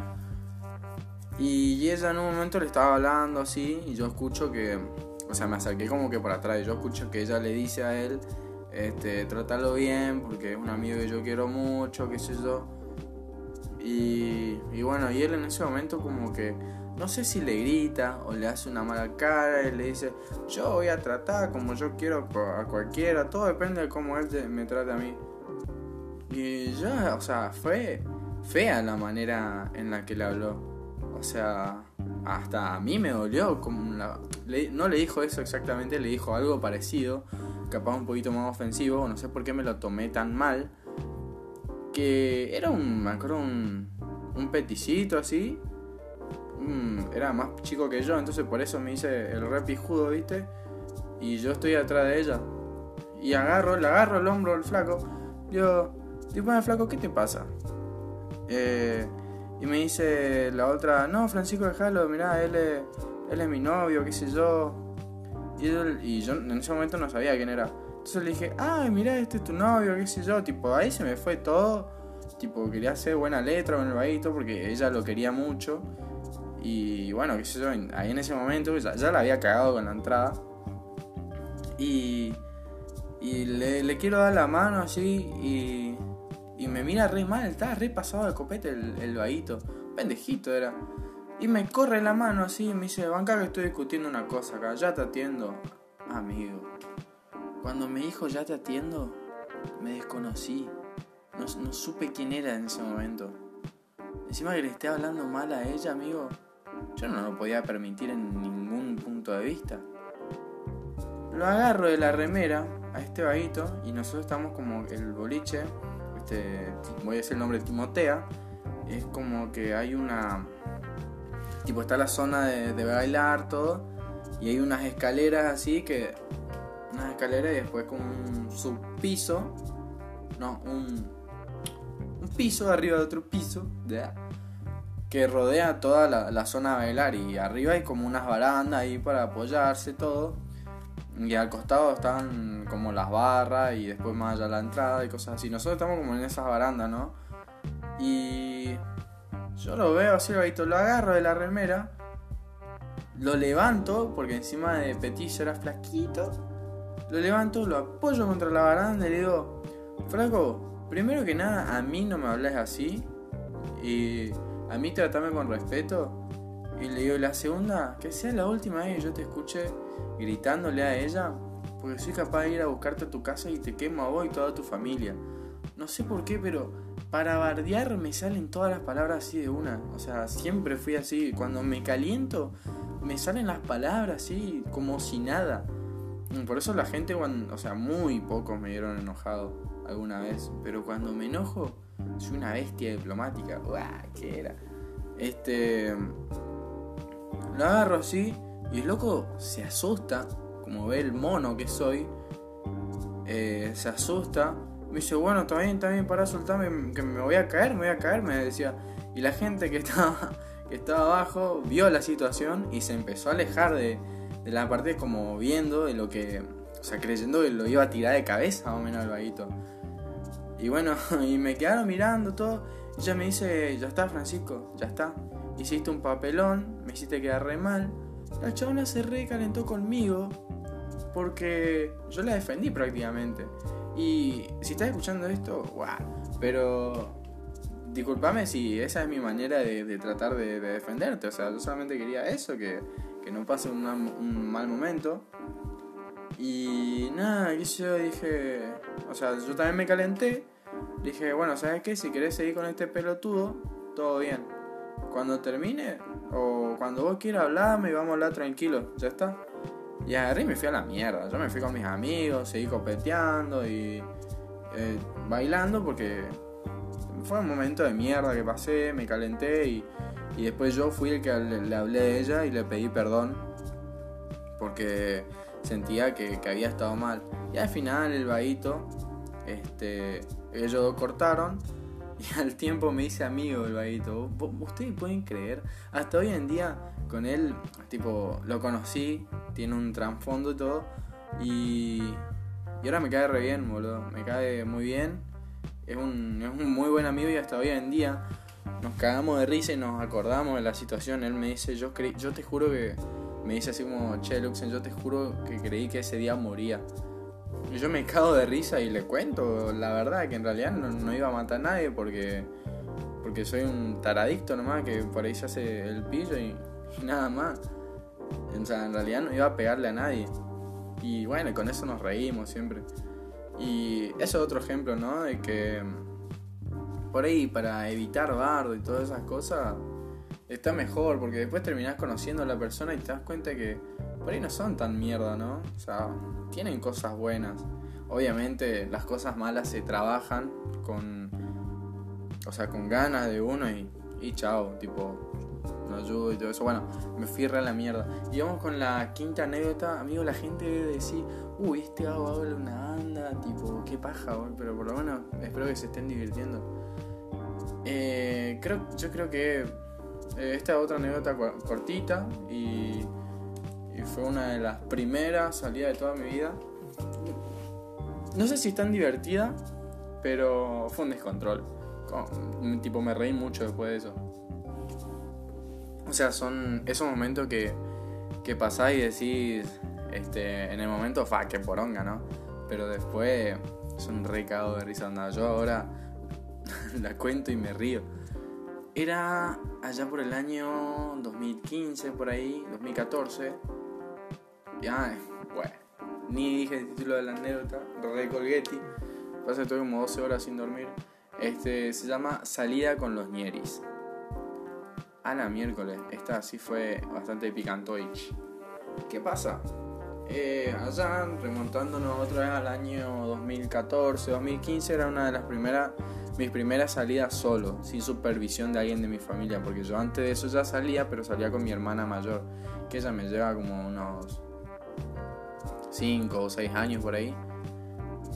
Y ella en un momento le estaba hablando así y yo escucho que, o sea, me acerqué como que por atrás y yo escucho que ella le dice a él, este, trátalo bien porque es un amigo que yo quiero mucho, qué sé yo. Y, y bueno, y él en ese momento como que, no sé si le grita o le hace una mala cara y le dice, yo voy a tratar como yo quiero a cualquiera, todo depende de cómo él me trate a mí. Y ya, o sea, fue fea la manera en la que le habló. O sea, hasta a mí me dolió. Como no le dijo eso exactamente, le dijo algo parecido, capaz un poquito más ofensivo. No sé por qué me lo tomé tan mal. Que era un, me un, un peticito así. Era más chico que yo, entonces por eso me hice el re pijudo, ¿viste? Y yo estoy atrás de ella. Y agarro, le agarro el hombro al flaco. Digo, tipo, flaco, ¿qué te pasa? Eh, y me dice la otra, no, Francisco déjalo, mirá, él es, él es mi novio, qué sé yo. Y, y yo en ese momento no sabía quién era. Entonces le dije, ay, mirá, este es tu novio, qué sé yo. Tipo, ahí se me fue todo. Tipo, quería hacer buena letra con el vaguito porque ella lo quería mucho. Y bueno, qué sé yo, ahí en ese momento ya, la había cagado con la entrada. Y, y le, quiero dar la mano así y y me mira re mal, estaba re pasado de copete el, el. Pendejito era. Y me corre la mano así y me dice, banca que estoy discutiendo una cosa acá, ya te atiendo. Amigo, cuando me dijo ya te atiendo, me desconocí. No, no supe quién era en ese momento. Encima que le esté hablando mal a ella, amigo, yo no lo podía permitir en ningún punto de vista. Lo agarro de la remera a este vaguito y nosotros estamos como el boliche este, voy a decir el nombre Timotea, es como que hay una, tipo está la zona de, bailar, todo, y hay unas escaleras así que, unas escaleras y después como un subpiso, no, un, un piso arriba de otro piso, que rodea toda la, zona de bailar y arriba hay como unas barandas ahí para apoyarse todo y al costado están como las barras y después más allá la entrada y cosas así. Nosotros estamos como en esas barandas, ¿no? Y yo lo veo así, lo agarro de la remera, lo levanto, porque encima de Petillo era flaquito, lo levanto, lo apoyo contra la baranda y le digo, Flaco, primero que nada, a mí no me hables así. Y a mí tratame con respeto. Y le digo, la segunda, que sea la última vez que yo te escuche gritándole a ella, porque soy capaz de ir a buscarte a tu casa y te quemo a vos y toda tu familia. No sé por qué, pero para bardear me salen todas las palabras así de una. O sea, siempre fui así. Cuando me caliento, me salen las palabras así, como si nada. Por eso la gente, o sea, muy pocos me dieron enojado alguna vez. Pero cuando me enojo, soy una bestia diplomática. ¡Uah! ¿Qué era? Este. Lo agarro así y el loco se asusta, como ve el mono que soy. Eh, se asusta. Me dice, bueno, está bien, está bien, para soltarme, que me voy a caer, me voy a caer, me decía. Y la gente que estaba, *laughs* que estaba abajo vio la situación y se empezó a alejar de, de la parte como viendo de lo que, o sea, creyendo que lo iba a tirar de cabeza o menos el vaguito. Y bueno, *laughs* y me quedaron mirando todo. Ella me dice, ya está Francisco, ya está. Hiciste un papelón, me hiciste quedar re mal. La chabona se recalentó conmigo porque yo la defendí prácticamente. Y si estás escuchando esto, guau. Pero discúlpame si esa es mi manera de, tratar de, defenderte. O sea, yo solamente quería eso, que, que no pase un, mal momento. Y nada, yo dije, o sea, yo también me calenté. Dije, bueno, ¿sabes qué? Si querés seguir con este pelotudo, todo bien. Cuando termine, o cuando vos quieras hablarme y vamos a hablar tranquilo, ya está. Y agarré y me fui a la mierda. Yo me fui con mis amigos, seguí copeteando y eh, bailando porque fue un momento de mierda que pasé, me calenté y, y después yo fui el que le, hablé de ella y le pedí perdón porque sentía que, que había estado mal. Y al final el vaguito, este, ellos dos cortaron *laughs* y al tiempo me hice amigo del vaguito. Ustedes pueden creer, hasta hoy en día con él, tipo, lo conocí, tiene un trasfondo y todo. Y, y ahora me cae re bien, boludo. Me cae muy bien. Es un, es un muy buen amigo y hasta hoy en día nos cagamos de risa y nos acordamos de la situación. Él me dice, yo, creí, yo te juro que... Me dice así como, che, Luxen, yo te juro que creí que ese día moría. Y yo me cago de risa y le cuento la verdad, que en realidad no, iba a matar a nadie porque, porque soy un taradicto nomás que por ahí se hace el pillo y, nada más. O sea, en realidad no iba a pegarle a nadie. Y bueno, con eso nos reímos siempre. Y eso es otro ejemplo, ¿no? De que por ahí para evitar bardo y todas esas cosas está mejor porque después terminás conociendo a la persona y te das cuenta que por ahí no son tan mierda, ¿no? O sea, tienen cosas buenas. Obviamente las cosas malas se trabajan con, o sea, con ganas de uno y, y chao, tipo, no ayudo y todo eso. Bueno, me fui a la mierda. Y vamos con la quinta anécdota. Amigo, la gente debe decir, uy, este hago habla una banda, tipo, qué paja, pero por lo menos espero que se estén divirtiendo. Eh, creo, yo creo que eh, esta otra anécdota cortita y fue una de las primeras salidas de toda mi vida. No sé si es tan divertida, pero fue un descontrol. tipo, me reí mucho después de eso. O sea, son esos momentos que, que pasás y decís, este, en el momento, fa, que poronga, ¿no? Pero después son re de risa. Andada. Yo ahora *laughs* la cuento y me río. Era allá por el año 2015, por ahí, 2014 ya, bueno, ni dije el título de la anécdota, re colguetti. Pasa estoy como 12 horas sin dormir. Este se llama Salida con los Ñeris. A la miércoles, esta sí fue bastante picantoich. ¿Qué pasa? Eh, allá, remontándonos otra vez al año 2014, 2015, era una de las primeras, mis primeras salidas solo, sin supervisión de alguien de mi familia, porque yo antes de eso ya salía, pero salía con mi hermana mayor, que ella me lleva como unos 5 o 6 años por ahí.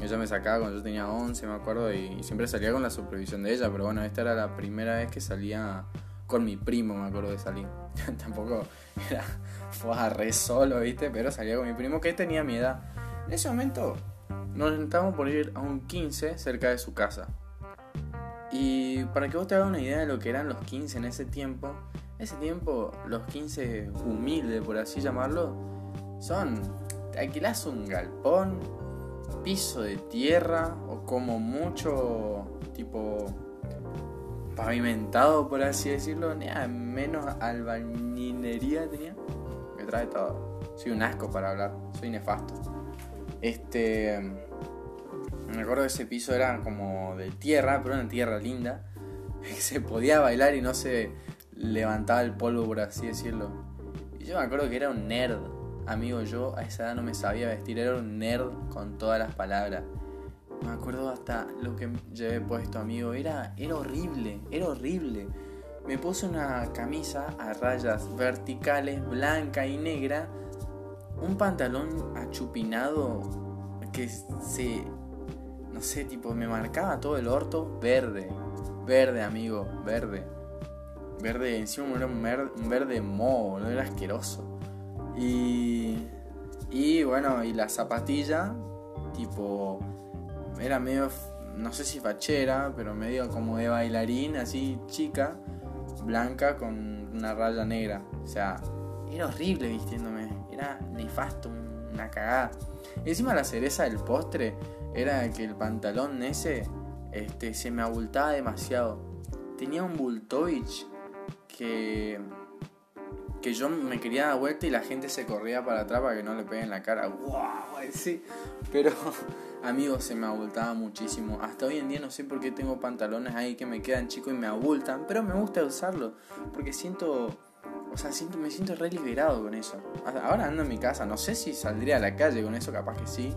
Ella me sacaba cuando yo tenía 11, me acuerdo, y siempre salía con la supervisión de ella, pero bueno, esta era la primera vez que salía con mi primo, me acuerdo de salir. *laughs* Tampoco era, fue re solo, ¿viste? Pero salía con mi primo que tenía mi edad. En ese momento nos sentamos por ir a un 15 cerca de su casa. Y para que vos te hagas una idea de lo que eran los 15 en ese tiempo, ese tiempo los 15 humildes, por así llamarlo, son alquilas un galpón, piso de tierra o como mucho tipo pavimentado, por así decirlo, menos albañilería tenía. Me trae todo. Soy un asco para hablar, soy nefasto. Este. Me acuerdo que ese piso era como de tierra, pero una tierra linda. *laughs* Se podía bailar y no se levantaba el polvo, por así decirlo. Y yo me acuerdo que era un nerd. Amigo, yo a esa edad no me sabía vestir, era un nerd con todas las palabras. Me acuerdo hasta lo que llevé puesto, amigo. Era, era horrible, era horrible. Me puse una camisa a rayas verticales, blanca y negra. Un pantalón achupinado que se. No sé, tipo, me marcaba todo el orto verde. Verde, amigo, verde. Verde, encima era un, un verde moho, no era asqueroso. Y. Y bueno, y la zapatilla, tipo era medio, no sé si fachera, pero medio como de bailarín, así chica, blanca con una raya negra. O sea, era horrible vistiéndome, era nefasto, una cagada. Encima la cereza del postre era que el pantalón ese este, se me abultaba demasiado. Tenía un Bultovich que que yo me quería dar vuelta y la gente se corría para atrás para que no le peguen la cara. ¡Wow! Sí. Pero, *laughs* amigos, se me abultaba muchísimo. Hasta hoy en día no sé por qué tengo pantalones ahí que me quedan chicos y me abultan. Pero me gusta usarlo. Porque siento. O sea, siento, me siento re liberado con eso. Ahora ando en mi casa. No sé si saldría a la calle con eso, capaz que sí.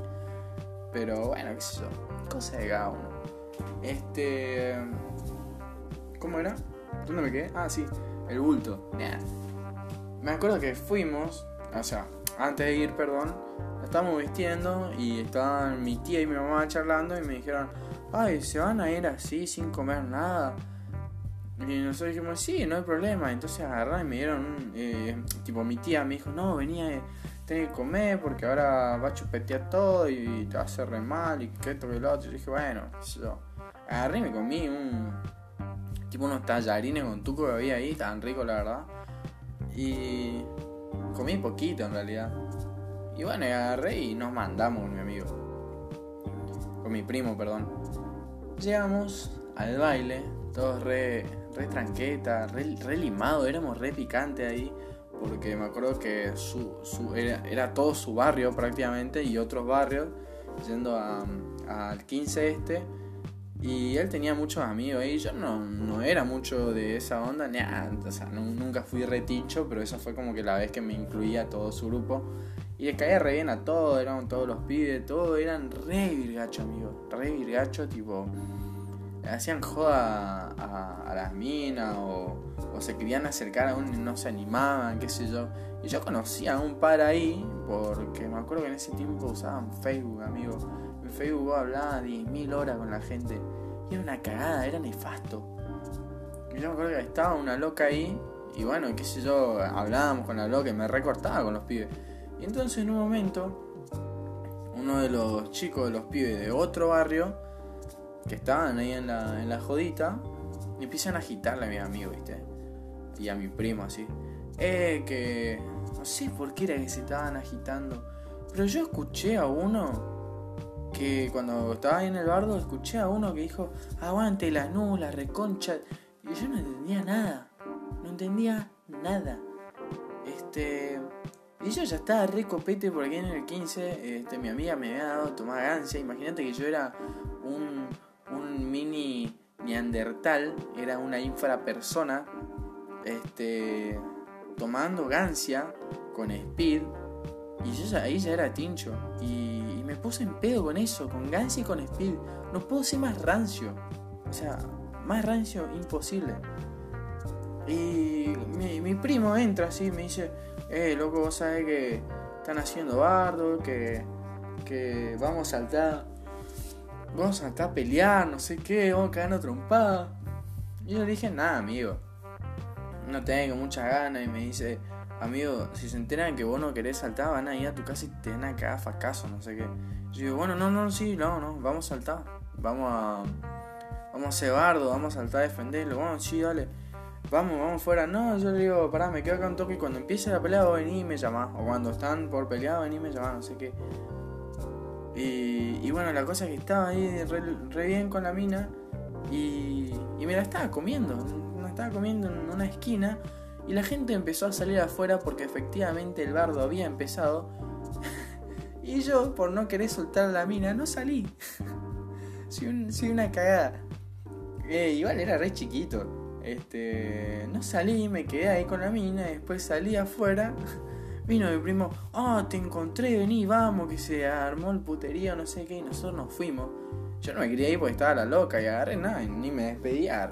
Pero bueno, qué sé yo. Cosa de cada uno. Este. ¿Cómo era? ¿Dónde me quedé? Ah, sí. El bulto me acuerdo que fuimos, o sea, antes de ir, perdón, estábamos vistiendo y estaban mi tía y mi mamá charlando y me dijeron, ay, ¿se van a ir así sin comer nada? Y nosotros dijimos, sí, no hay problema. Entonces agarraron y me dieron, eh, tipo, mi tía me dijo, no, venía, tenés que comer porque ahora va a chupetear todo y te hacer re mal y que esto que lo otro. Y dije, bueno, yo agarré y me comí un, tipo, unos tallarines con tuco que había ahí, tan rico la verdad. Y comí poquito en realidad. Y bueno, agarré y nos mandamos con mi amigo. Con mi primo, perdón. Llegamos al baile, todos re, re tranqueta, re, limado, éramos re picante ahí. Porque me acuerdo que su, era, todo su barrio prácticamente y otros barrios yendo al 15 este y él tenía muchos amigos y yo no, no era mucho de esa onda, ni o sea, nunca fui reticho, pero esa fue como que la vez que me incluía todo su grupo. Y les caía re bien a todos, eran todos los pibes, todos eran re virgacho, amigos, re virgacho, tipo, hacían joda a, las minas o, o, se querían acercar a uno y no se animaban, qué sé yo. Y yo conocía a un par ahí, porque me acuerdo que en ese tiempo usaban Facebook, Facebook hablaba 10.000 horas con la gente. Y era una cagada, era nefasto. Y yo me acuerdo que estaba una loca ahí. Y bueno, qué sé yo, hablábamos con la loca y me recortaba con los pibes. Y entonces en un momento, uno de los chicos de los pibes de otro barrio, que estaban ahí en la, en la jodita, empiezan a agitarle a mi amigo, ¿viste? Y a mi primo así. Eh, que... No sé por qué era que se estaban agitando. Pero yo escuché a uno que cuando estaba ahí en el bardo escuché a uno que dijo, aguante la nula, reconcha. Y yo no entendía nada. No entendía nada. Este. Y yo ya estaba re copete por aquí en el 15. Este, mi amiga me había dado tomar gancia. Imagínate que yo era un, un mini neandertal. Era una infrapersona. Este. Tomando gancia con speed. Y yo ahí ya era tincho. Y puse en pedo con eso, con Gansy y con Speed. No puedo ser más rancio. O sea, más rancio imposible. Y mi, primo entra así y me dice, eh, loco, vos sabés que están haciendo bardo, que, que vamos a saltar, vamos a saltar a pelear, no sé qué, vamos a caer trompada. Y yo le dije, nada, amigo, no tengo muchas ganas. Y me dice, amigo, si se enteran que vos no querés saltar, van a ir a tu casa y te van a cagar fracaso, no sé qué. Yo digo, bueno, no, no, sí, no, no, vamos a saltar. Vamos a. Vamos a hacer vamos a saltar a defenderlo. Bueno, sí, dale. Vamos, vamos fuera. No, yo le digo, pará, me quedo acá un toque y cuando empiece la pelea vos venís y me llamás. O cuando están por pelear, venís y me llamás, no sé qué. Y, bueno, la cosa es que estaba ahí re, bien con la mina y, y, me la estaba comiendo. Me estaba comiendo en una esquina y la gente empezó a salir afuera porque efectivamente el bardo había empezado. *laughs* y yo, por no querer soltar la mina, no salí. *laughs* soy, una cagada. Eh, igual era re chiquito. Este, no salí, me quedé ahí con la mina, después salí afuera. *laughs* Vino mi primo, oh, te encontré, vení, vamos, que se armó el puterío, no sé qué, y nosotros nos fuimos. Yo no me quería ir porque estaba la loca y agarré nada, ni me despedía.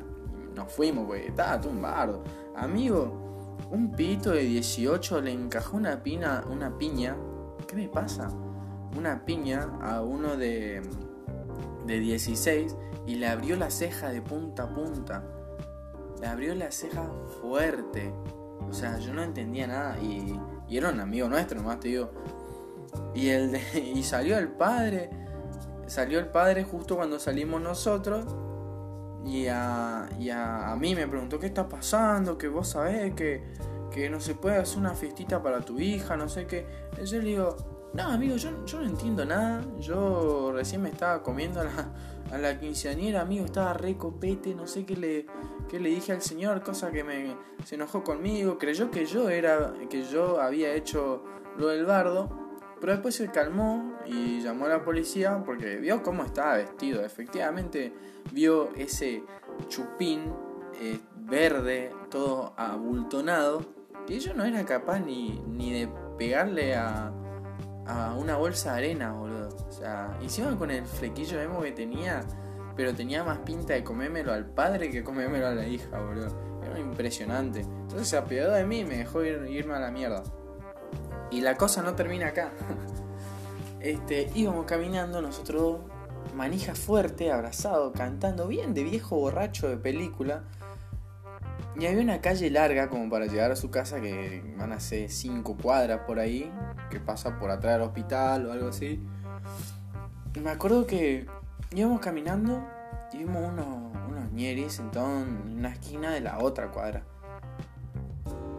Nos fuimos, porque estaba tumbado. Amigo, un pito de 18 le encajó una, pina, una piña. ¿Qué me pasa? Una piña a uno de, de 16 y le abrió la ceja de punta a punta. Le abrió la ceja fuerte. O sea, yo no entendía nada y y era un amigo nuestro, nomás te digo. Y, el *laughs* y salió el padre. Salió el padre justo cuando salimos nosotros. Y a, y a, mí me preguntó qué está pasando, que vos sabés que, que no se puede hacer una fiestita para tu hija, no sé qué. Y yo le digo, no, amigo, yo, yo no entiendo nada. Yo recién me estaba comiendo a la, a la quinceañera, amigo, estaba re copete, no sé qué le, qué le dije al señor, cosa que me se enojó conmigo, creyó que yo era, que yo había hecho lo del bardo, pero después se calmó y llamó a la policía porque vio cómo estaba vestido. Efectivamente vio ese chupín eh, verde, todo abultonado, que yo no era capaz ni, ni de pegarle a a una bolsa de arena, boludo. O sea, encima con el flequillo emo que tenía, pero tenía más pinta de comérmelo al padre que comérmelo a la hija, boludo. Era impresionante. Entonces se apiadó de mí y me dejó irme a la mierda. Y la cosa no termina acá. *laughs* Este, íbamos caminando nosotros manija fuerte, abrazado, cantando bien de viejo borracho de película. Y había una calle larga como para llegar a su casa que van a ser 5 cuadras por ahí, que pasa por atrás del hospital o algo así. Y me acuerdo que íbamos caminando y vimos unos, unos ñeris sentados en una esquina de la otra cuadra.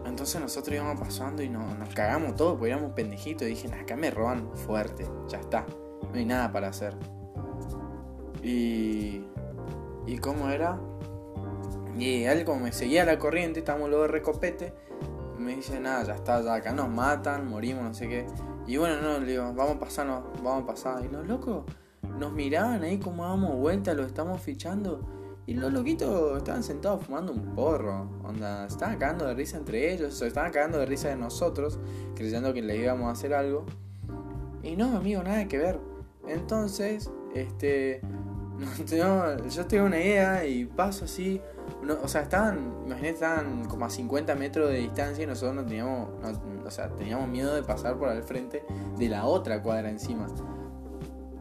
Entonces nosotros íbamos pasando y nos, cagamos todo porque éramos pendejitos. Y dije, acá me roban fuerte, ya está, no hay nada para hacer. Y. ¿Y cómo era? Y él como me seguía la corriente, estábamos luego de recopete, me dice, nada, ya está, ya acá nos matan, morimos, no sé qué. Y bueno, no, le digo, vamos a pasarnos, vamos a pasar. Y los locos nos miraban ahí como damos vuelta, lo estamos fichando. Y los loquitos estaban sentados fumando un porro. Onda, estaban cagando de risa entre ellos, se estaban cagando de risa de nosotros, creyendo que le íbamos a hacer algo. Y no, amigo, nada que ver. Entonces, este. *laughs* yo tengo una idea y paso así o sea, estaban, imagínate, estaban como a 50 metros de distancia y nosotros no teníamos, o sea, teníamos miedo de pasar por al frente de la otra cuadra encima.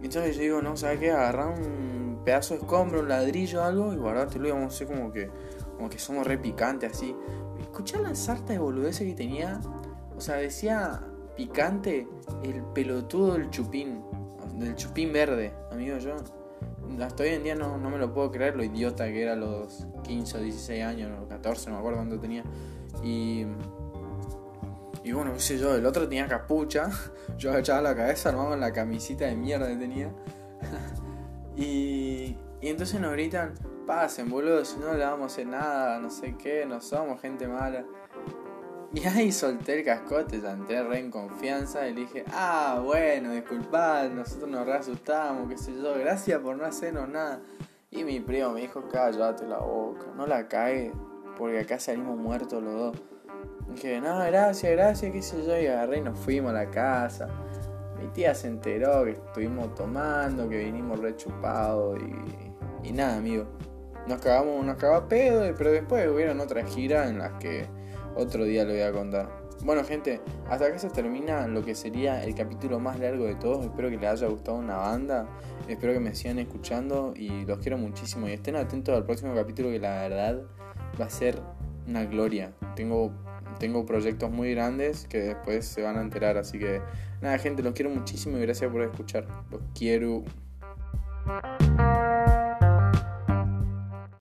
Entonces yo digo, no, ¿sabes qué? Agarrar un pedazo de escombro, un ladrillo algo y guardártelo y vamos a hacer como que, como que somos re picantes así. Escuchá la sarta de boludeces que tenía. O sea, decía picante el pelotudo del chupín, del chupín verde. Amigo, yo hasta hoy en día no, me lo puedo creer lo idiota que era a los 15 o 16 años, o 14, no me acuerdo cuánto tenía. Y, y bueno, qué sé yo, el otro tenía capucha, *laughs* yo agachaba la cabeza, armaba la camisita de mierda que tenía. Y, y entonces nos gritan, pasen boludo, si no le vamos a hacer nada, no sé qué, no somos gente mala. Y ahí solté el cascote, ya entré re en confianza y dije, ah, bueno, disculpad, nosotros nos re asustamos, qué sé yo, gracias por no hacernos nada. Y mi primo me dijo, cállate la boca, no la cae, porque acá salimos muertos los dos. Dije, no, gracias, gracias, qué sé yo, y agarré y nos fuimos a la casa. Mi tía se enteró que estuvimos tomando, que vinimos re chupados y, y nada, amigo. Nos cagamos, nos cagaba pedo, pero después hubieron otras giras en las que otro día lo voy a contar. Bueno gente, hasta acá se termina lo que sería el capítulo más largo de todos. Espero que les haya gustado una banda. Espero que me sigan escuchando y los quiero muchísimo. Y estén atentos al próximo capítulo que la verdad va a ser una gloria. Tengo, tengo proyectos muy grandes que después se van a enterar. Así que nada gente, los quiero muchísimo y gracias por escuchar. Los quiero.